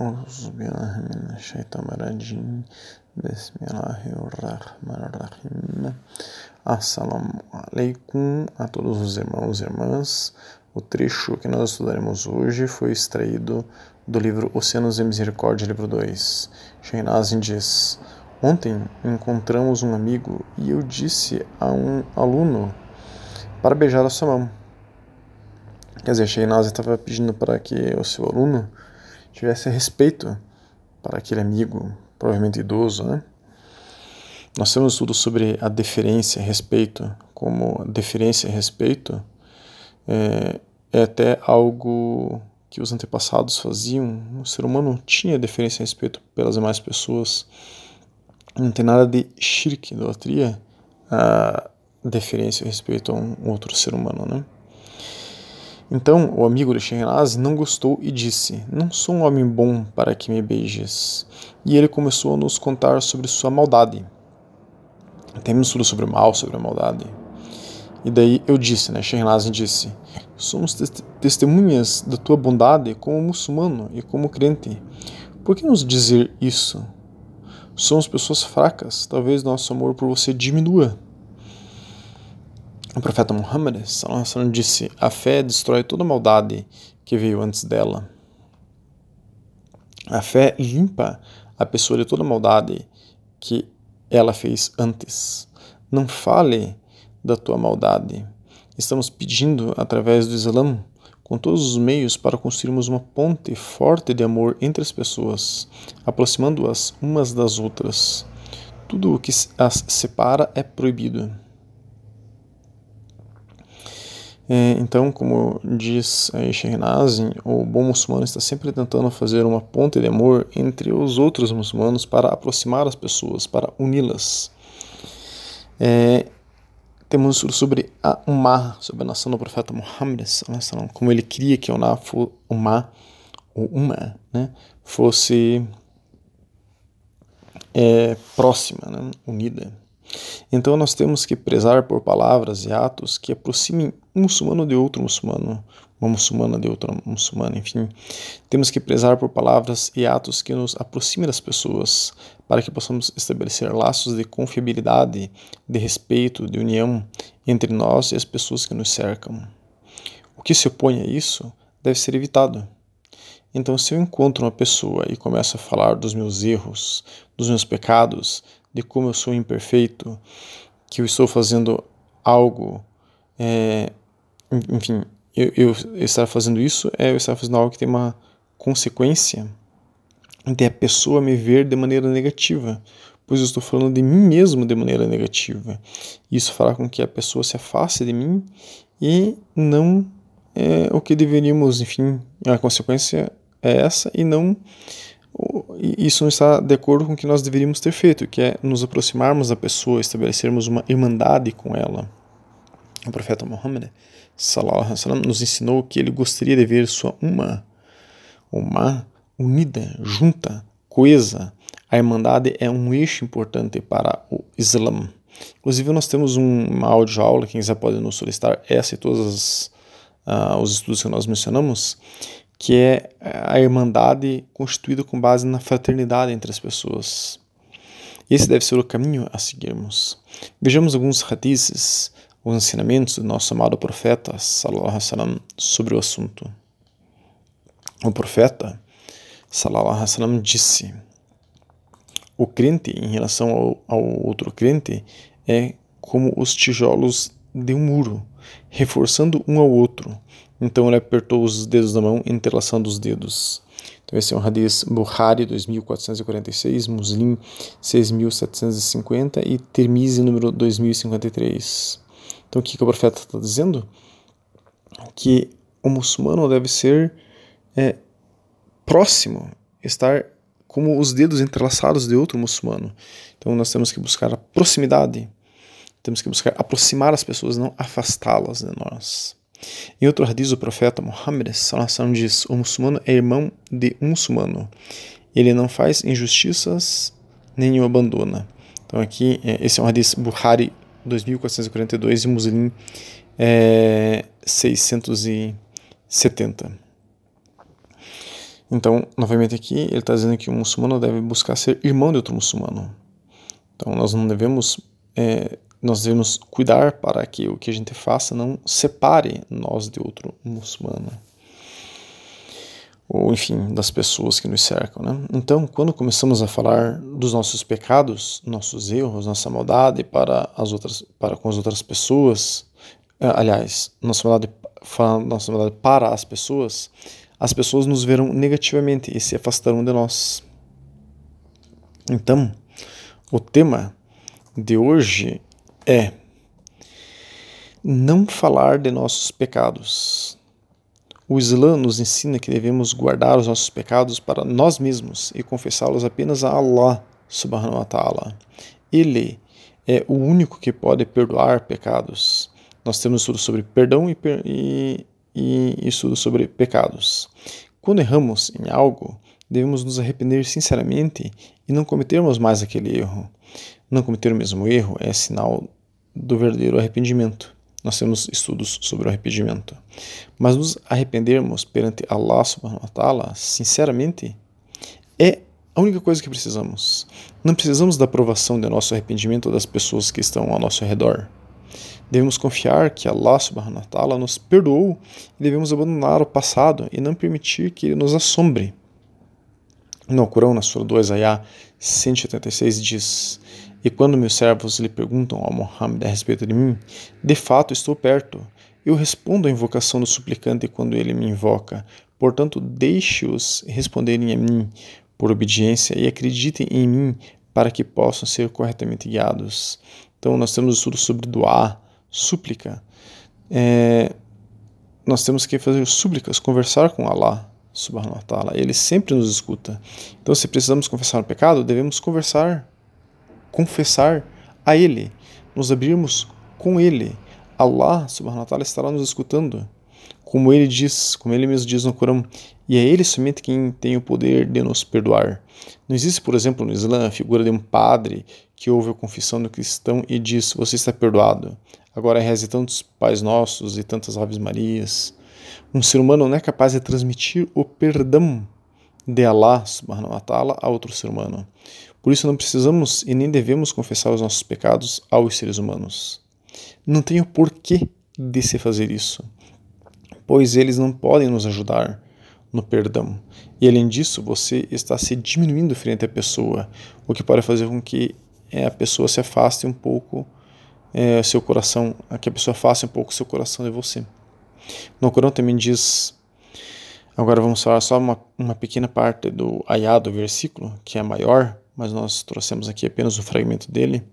أعوذ بالله من الشيطان الرجيم بسم الله الرحمن الرحيم Assalamu alaikum a todos os irmãos e irmãs. O trecho que nós estudaremos hoje foi extraído do livro Oceanos de Misericórdia, livro 2. Sheinazin diz: Ontem encontramos um amigo e eu disse a um aluno para beijar a sua mão. Quer dizer, Sheinazin estava pedindo para que o seu aluno tivesse respeito para aquele amigo, provavelmente idoso, né? Nós temos estudo sobre a deferência, respeito, como deferência e respeito é, é, até algo que os antepassados faziam. O ser humano tinha deferência e respeito pelas demais pessoas. Não tem nada de shirk, idolatria, a deferência e respeito a um outro ser humano, né? Então o amigo de Shehnaz não gostou e disse: Não sou um homem bom para que me beijes. E ele começou a nos contar sobre sua maldade. Temos tudo sobre o mal, sobre a maldade. E daí eu disse, né? Shehnaz disse: Somos testemunhas da tua bondade como muçulmano e como crente. Por que nos dizer isso? Somos pessoas fracas, talvez nosso amor por você diminua. O profeta Muhammad disse: A fé destrói toda maldade que veio antes dela. A fé limpa a pessoa de toda maldade que ela fez antes. Não fale da tua maldade. Estamos pedindo, através do Islã, com todos os meios para construirmos uma ponte forte de amor entre as pessoas, aproximando-as umas das outras. Tudo o que as separa é proibido. É, então, como diz Shehnazin, o bom muçulmano está sempre tentando fazer uma ponte de amor entre os outros muçulmanos para aproximar as pessoas, para uni-las. É, temos sobre a Ummah, sobre a nação do profeta Muhammad, como ele queria que a Ummah, ou né, fosse é, próxima, né, unida. Então nós temos que prezar por palavras e atos que aproximem um muçulmano de outro muçulmano, uma muçulmana de outra muçulmana, enfim. Temos que prezar por palavras e atos que nos aproximem das pessoas, para que possamos estabelecer laços de confiabilidade, de respeito, de união entre nós e as pessoas que nos cercam. O que se opõe a isso deve ser evitado. Então, se eu encontro uma pessoa e começo a falar dos meus erros, dos meus pecados, de como eu sou imperfeito, que eu estou fazendo algo, é, enfim, eu, eu, estar fazendo isso é eu estar fazendo algo que tem uma consequência de a pessoa me ver de maneira negativa, pois eu estou falando de mim mesmo de maneira negativa. Isso fará com que a pessoa se afaste de mim e não é o que deveríamos, enfim, a consequência é essa e não isso não está de acordo com o que nós deveríamos ter feito, que é nos aproximarmos da pessoa, estabelecermos uma irmandade com ela. O profeta Muhammad sallam, nos ensinou que ele gostaria de ver sua uma, uma unida, junta, coesa. A irmandade é um eixo importante para o Islã. Inclusive, nós temos um, uma aula, quem quiser pode nos solicitar essa e todos uh, os estudos que nós mencionamos, que é a irmandade constituída com base na fraternidade entre as pessoas. Esse deve ser o caminho a seguirmos. Vejamos alguns hadiths, os ensinamentos do nosso amado profeta sallallahu alaihi sobre o assunto. O profeta sallallahu alaihi disse: O crente em relação ao, ao outro crente é como os tijolos de um muro, reforçando um ao outro então ele apertou os dedos da mão, entrelaçando os dedos. Então esse é um Hadith Bukhari 2446, Muslim 6750 e Tirmizi número 2053. Então o que, que o profeta está dizendo? Que o muçulmano deve ser é, próximo, estar como os dedos entrelaçados de outro muçulmano. Então nós temos que buscar a proximidade, temos que buscar aproximar as pessoas, não afastá-las de nós. Em outro hadith, o profeta Muhammad diz: O muçulmano é irmão de um muçulmano. Ele não faz injustiças nem o abandona. Então, aqui, é, esse é um hadith Bukhari 2442 e Muslim é, 670. Então, novamente aqui, ele está dizendo que o muçulmano deve buscar ser irmão de outro muçulmano. Então, nós não devemos, é, nós devemos cuidar para que o que a gente faça não separe nós de outro muçulmano. Ou, enfim, das pessoas que nos cercam. Né? Então, quando começamos a falar dos nossos pecados, nossos erros, nossa maldade para, as outras, para com as outras pessoas, é, aliás, nossa maldade, nossa maldade para as pessoas, as pessoas nos verão negativamente e se afastarão de nós. Então, o tema de hoje é não falar de nossos pecados. O Islã nos ensina que devemos guardar os nossos pecados para nós mesmos e confessá-los apenas a Allah subhanahu wa ta'ala. Ele é o único que pode perdoar pecados. Nós temos estudo sobre perdão e, e e estudo sobre pecados. Quando erramos em algo, devemos nos arrepender sinceramente e não cometermos mais aquele erro. Não cometer o mesmo erro é sinal do verdadeiro arrependimento. Nós temos estudos sobre o arrependimento. Mas nos arrependermos perante Allah subhanahu wa ta'ala, sinceramente, é a única coisa que precisamos. Não precisamos da aprovação do nosso arrependimento das pessoas que estão ao nosso redor. Devemos confiar que Allah subhanahu wa ta'ala nos perdoou e devemos abandonar o passado e não permitir que ele nos assombre. No Corão, na Sura 2, Ayah 186, diz: E quando meus servos lhe perguntam ao Muhammad a respeito de mim, de fato estou perto. Eu respondo à invocação do suplicante quando ele me invoca. Portanto, deixe-os responderem a mim por obediência e acreditem em mim para que possam ser corretamente guiados. Então, nós temos estudo sobre doar, súplica. É, nós temos que fazer súplicas, conversar com Allah, subhanahu wa ta'ala. Ele sempre nos escuta. Então, se precisamos confessar o pecado, devemos conversar, confessar a Ele, nos abrirmos com Ele. Allah, subhanahu wa ta'ala, estará nos escutando. Como ele diz, como ele mesmo diz no Corão, e é ele somente quem tem o poder de nos perdoar. Não existe, por exemplo, no Islã a figura de um padre que ouve a confissão do cristão e diz: Você está perdoado. Agora reze tantos Pais Nossos e tantas Aves Marias. Um ser humano não é capaz de transmitir o perdão de Allah subhanahu wa ta'ala a outro ser humano. Por isso não precisamos e nem devemos confessar os nossos pecados aos seres humanos. Não tem o porquê de se fazer isso, pois eles não podem nos ajudar no perdão. E além disso, você está se diminuindo frente à pessoa, o que pode fazer com que é, a pessoa se afaste um pouco é, seu coração, que a pessoa faça um pouco seu coração de você. No Corão também diz, agora vamos falar só uma, uma pequena parte do ayah do versículo, que é maior, mas nós trouxemos aqui apenas um fragmento dele,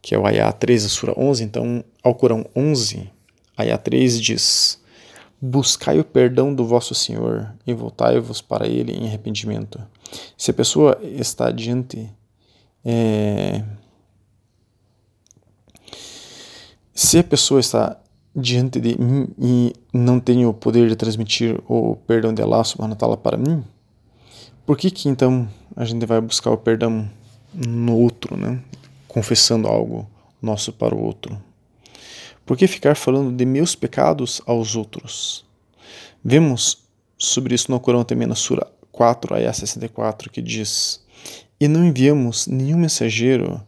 que é o ayah 3 da sura 11. Então, ao Corão 11, ayah 3 diz: Buscai o perdão do vosso Senhor e voltai-vos para ele em arrependimento. Se a pessoa está diante é, se a pessoa está diante de mim e não tem o poder de transmitir o perdão de Allah subhanahu wa para mim, por que que então a gente vai buscar o perdão no outro, né? Confessando algo nosso para o outro. Por que ficar falando de meus pecados aos outros? Vemos sobre isso no Corão também na Sura 4, ayah 64, que diz: E não enviamos nenhum mensageiro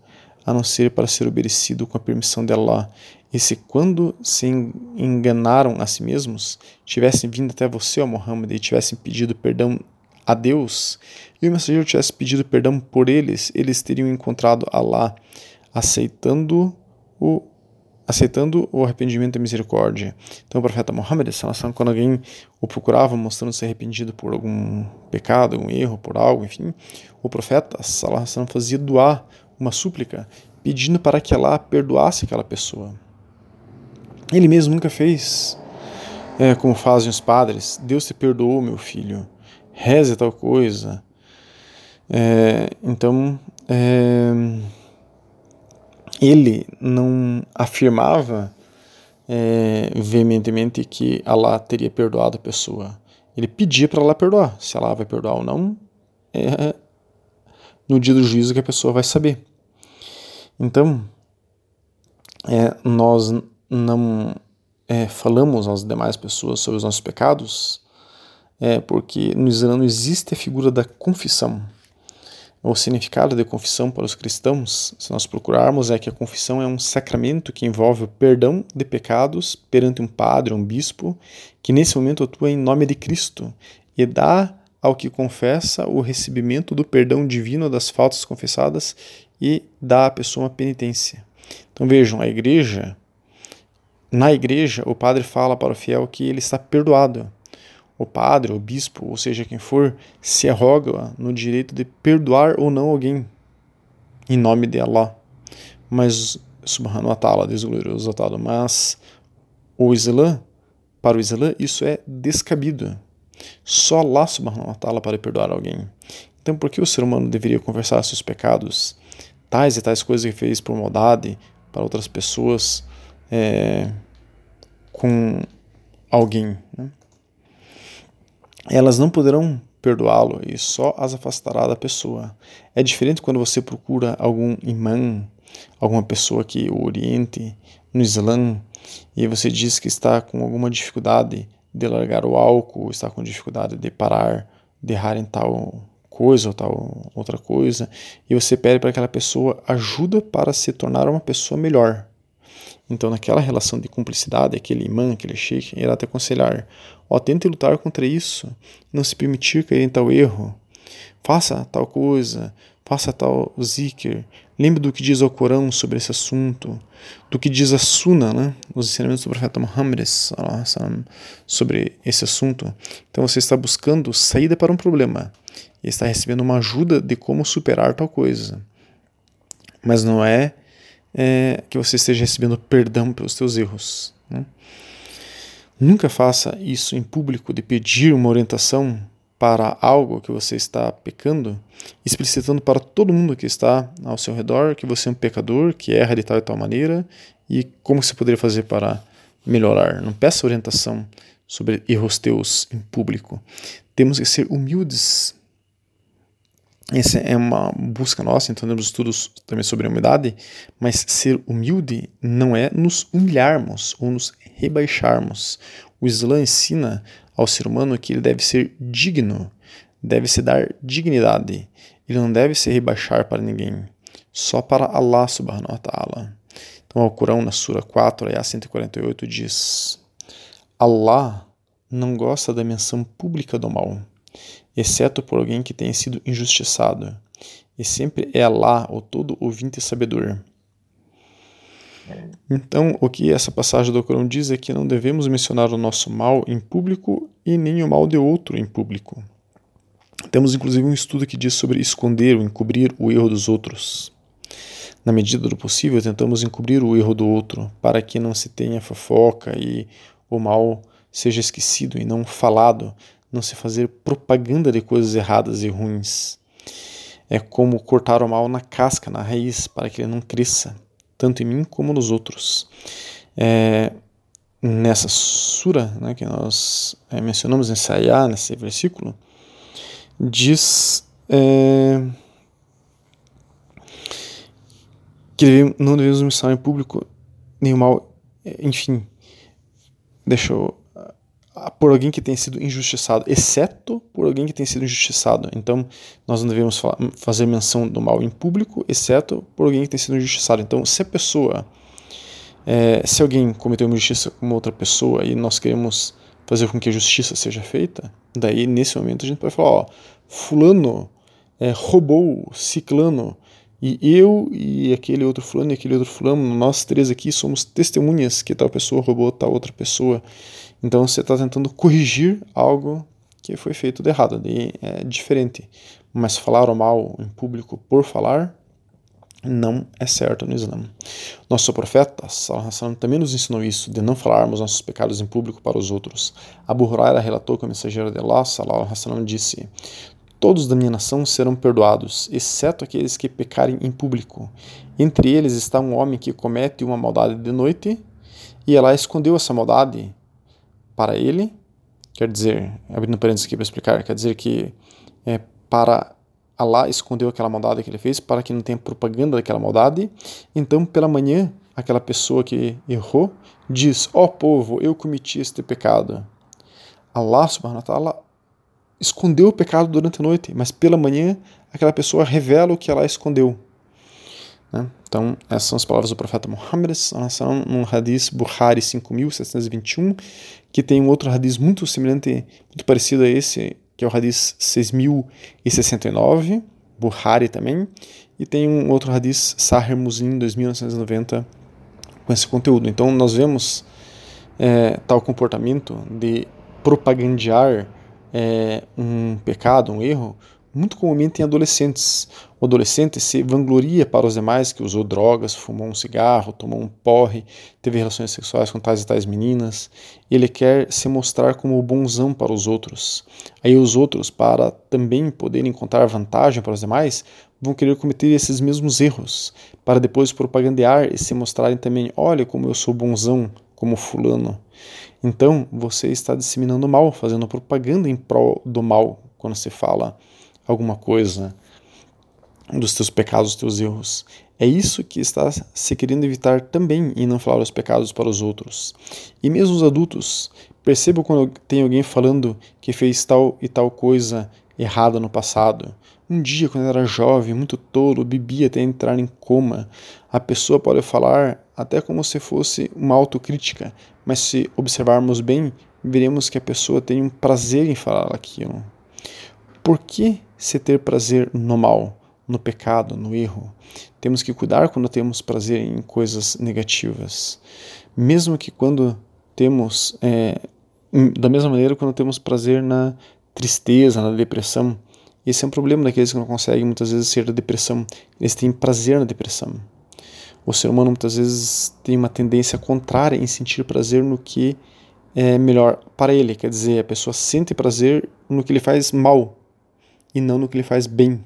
a não ser para ser obedecido com a permissão de Allah, e se quando se enganaram a si mesmos, tivessem vindo até você, ó Muhammad, e tivessem pedido perdão a Deus, e o mensageiro tivesse pedido perdão por eles, eles teriam encontrado Allah, aceitando o aceitando o arrependimento e a misericórdia. Então o profeta Muhammad, quando alguém o procurava mostrando-se arrependido por algum pecado, algum erro, por algo, enfim, o profeta fazia doar uma súplica pedindo para que Allah perdoasse aquela pessoa. Ele mesmo nunca fez é, como fazem os padres: Deus te perdoou, meu filho, reze tal coisa. É, então, é, ele não afirmava é, veementemente que Allah teria perdoado a pessoa. Ele pedia para Allah perdoar. Se Allah vai perdoar ou não, é no dia do juízo que a pessoa vai saber. Então, é, nós não é, falamos às demais pessoas sobre os nossos pecados é porque no Islã não existe a figura da confissão. O significado de confissão para os cristãos, se nós procurarmos, é que a confissão é um sacramento que envolve o perdão de pecados perante um padre, um bispo, que nesse momento atua em nome de Cristo e dá ao que confessa o recebimento do perdão divino das faltas confessadas e dá à pessoa uma penitência. Então vejam, a igreja, na igreja, o padre fala para o fiel que ele está perdoado o padre, o bispo, ou seja, quem for, se arroga no direito de perdoar ou não alguém em nome de Allah. Mas, subhanahu wa ta'ala, o glorioso atado, mas o Islã, para o Islã, isso é descabido. Só Allah subhanahu wa ta'ala para perdoar alguém. Então, por que o ser humano deveria conversar seus pecados, tais e tais coisas que fez por maldade para outras pessoas, é, com alguém? Né? Elas não poderão perdoá-lo e só as afastará da pessoa. É diferente quando você procura algum imã, alguma pessoa que o oriente no Islã e você diz que está com alguma dificuldade de largar o álcool, está com dificuldade de parar de errar em tal coisa ou tal outra coisa, e você pede para aquela pessoa ajuda para se tornar uma pessoa melhor. Então, naquela relação de cumplicidade, aquele imã, aquele sheikh, irá te aconselhar: ó, tente lutar contra isso, não se permitir cair em tal erro. Faça tal coisa, faça tal zikr. Lembre do que diz o Corão sobre esse assunto, do que diz a Sunna, né? os ensinamentos do profeta Muhammad sobre esse assunto. Então você está buscando saída para um problema e está recebendo uma ajuda de como superar tal coisa. Mas não é é, que você esteja recebendo perdão pelos seus erros. Né? Nunca faça isso em público de pedir uma orientação para algo que você está pecando, explicitando para todo mundo que está ao seu redor que você é um pecador, que erra de tal e tal maneira e como você poderia fazer para melhorar. Não peça orientação sobre erros teus em público. Temos que ser humildes essa é uma busca nossa, então temos estudos também sobre a humildade, mas ser humilde não é nos humilharmos ou nos rebaixarmos. O Islã ensina ao ser humano que ele deve ser digno, deve se dar dignidade. Ele não deve se rebaixar para ninguém, só para Allah subhanahu wa ta'ala. Então, o Corão, na Sura 4, ayah 148, diz: Allah não gosta da menção pública do mal exceto por alguém que tenha sido injustiçado. E sempre é Allah, o todo ouvinte e sabedor. Então, o que essa passagem do Corão diz é que não devemos mencionar o nosso mal em público e nem o mal de outro em público. Temos inclusive um estudo que diz sobre esconder ou encobrir o erro dos outros. Na medida do possível, tentamos encobrir o erro do outro para que não se tenha fofoca e o mal seja esquecido e não falado não se fazer propaganda de coisas erradas e ruins. É como cortar o mal na casca, na raiz, para que ele não cresça, tanto em mim como nos outros. É, nessa sura né, que nós é, mencionamos nesse ayah, nesse versículo, diz é, que não devemos mostrar em público nenhum mal, enfim, deixa eu por alguém que tenha sido injustiçado, exceto por alguém que tenha sido injustiçado. Então, nós não devemos falar, fazer menção do mal em público, exceto por alguém que tenha sido injustiçado. Então, se a pessoa, é, se alguém cometeu uma injustiça com outra pessoa e nós queremos fazer com que a justiça seja feita, daí nesse momento a gente pode falar, ó, fulano é, roubou ciclano e eu e aquele outro fulano e aquele outro fulano, nós três aqui somos testemunhas que tal pessoa roubou tal outra pessoa. Então você está tentando corrigir algo que foi feito de errado, daí é diferente. Mas falar o mal em público por falar não é certo no Islã. Nosso profeta sallam, também nos ensinou isso, de não falarmos nossos pecados em público para os outros. Abu Huraira relatou que o mensageiro de Allah sallam, disse: Todos da minha nação serão perdoados, exceto aqueles que pecarem em público. Entre eles está um homem que comete uma maldade de noite, e ela escondeu essa maldade para ele, quer dizer, abrindo parênteses aqui para explicar, quer dizer que é, para Allah escondeu aquela maldade que ele fez para que não tenha propaganda daquela maldade. Então, pela manhã, aquela pessoa que errou diz: Ó oh, povo, eu cometi este pecado. Allah subhanahu wa ta'ala escondeu o pecado durante a noite, mas pela manhã aquela pessoa revela o que ela escondeu. Né? Então, essas são as palavras do profeta Muhammad num hadith Bukhari 5721, que tem um outro hadith muito semelhante, muito parecido a esse, que é o hadith 6069, Bukhari também, e tem um outro hadith Sahih Muslim 2990 com esse conteúdo. Então, nós vemos é, tal comportamento de propagandear é, um pecado, um erro, muito comumente em adolescentes. O adolescente se vangloria para os demais que usou drogas, fumou um cigarro, tomou um porre, teve relações sexuais com tais e tais meninas. E ele quer se mostrar como bonzão para os outros. Aí os outros, para também poderem encontrar vantagem para os demais, vão querer cometer esses mesmos erros, para depois propagandear e se mostrarem também: olha como eu sou bonzão, como fulano. Então você está disseminando mal, fazendo propaganda em prol do mal quando se fala alguma coisa dos teus pecados, dos teus erros. É isso que está se querendo evitar também em não falar os pecados para os outros. E mesmo os adultos, percebam quando tem alguém falando que fez tal e tal coisa errada no passado. Um dia, quando era jovem, muito tolo, bebia até entrar em coma. A pessoa pode falar até como se fosse uma autocrítica, mas se observarmos bem, veremos que a pessoa tem um prazer em falar aquilo. Por que se ter prazer no mal, no pecado, no erro? Temos que cuidar quando temos prazer em coisas negativas. Mesmo que quando temos, é, da mesma maneira, quando temos prazer na tristeza, na depressão. Esse é um problema daqueles que não conseguem muitas vezes ser da depressão. Eles têm prazer na depressão. O ser humano muitas vezes tem uma tendência contrária em sentir prazer no que é melhor para ele. Quer dizer, a pessoa sente prazer no que lhe faz mal e não no que lhe faz bem.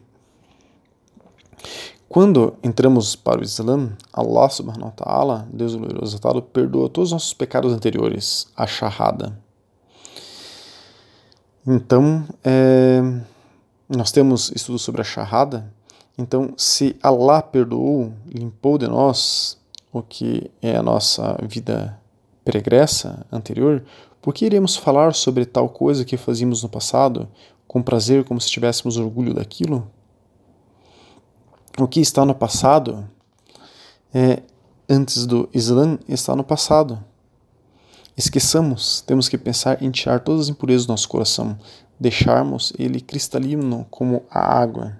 Quando entramos para o Islã, Allah subhanahu wa ta'ala, Deus glorioso perdoa todos os nossos pecados anteriores, a shahada. Então, é, nós temos estudo sobre a shahada. Então, se Allah perdoou, limpou de nós o que é a nossa vida pregressa, anterior, por que iremos falar sobre tal coisa que fazíamos no passado com prazer, como se tivéssemos orgulho daquilo? O que está no passado, é, antes do Islã, está no passado. Esqueçamos, temos que pensar em tirar todas as impurezas do nosso coração, deixarmos ele cristalino como a água.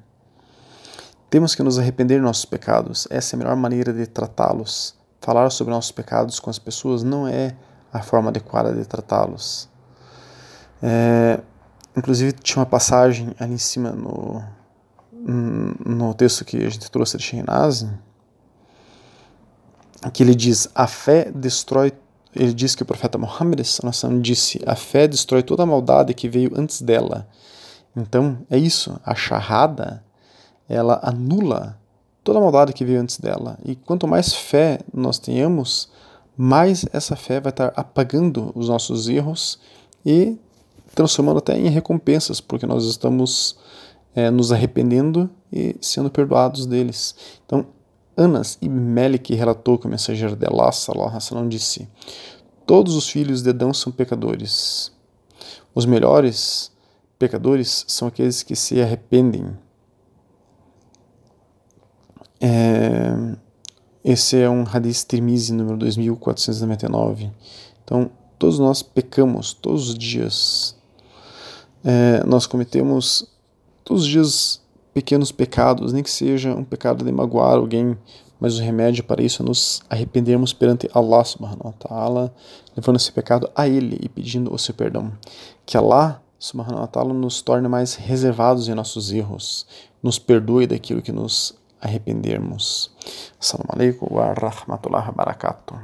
Temos que nos arrepender de nossos pecados, essa é a melhor maneira de tratá-los. Falar sobre nossos pecados com as pessoas não é a forma adequada de tratá-los. É, inclusive, tinha uma passagem ali em cima no, no texto que a gente trouxe de Shehnaz, que ele diz: A fé destrói ele diz que o profeta Muhammad disse: a fé destrói toda a maldade que veio antes dela. Então, é isso, a charrada, ela anula toda a maldade que veio antes dela. E quanto mais fé nós tenhamos, mais essa fé vai estar apagando os nossos erros e transformando até em recompensas, porque nós estamos é, nos arrependendo e sendo perdoados deles. Então, Anas e Melik relatou que o mensageiro de Allah sallallahu disse: Todos os filhos de Adão são pecadores. Os melhores pecadores são aqueles que se arrependem. É, esse é um Hadith Tirmizi número 2499. Então, todos nós pecamos todos os dias. É, nós cometemos todos os dias pequenos pecados, nem que seja um pecado de magoar alguém, mas o remédio para isso é nos arrependermos perante Allah subhanahu wa ta'ala, levando esse pecado a Ele e pedindo o seu perdão. Que Allah subhanahu wa ta'ala nos torne mais reservados em nossos erros, nos perdoe daquilo que nos arrependermos. Assalamu alaikum wa rahmatullahi wa barakatuh.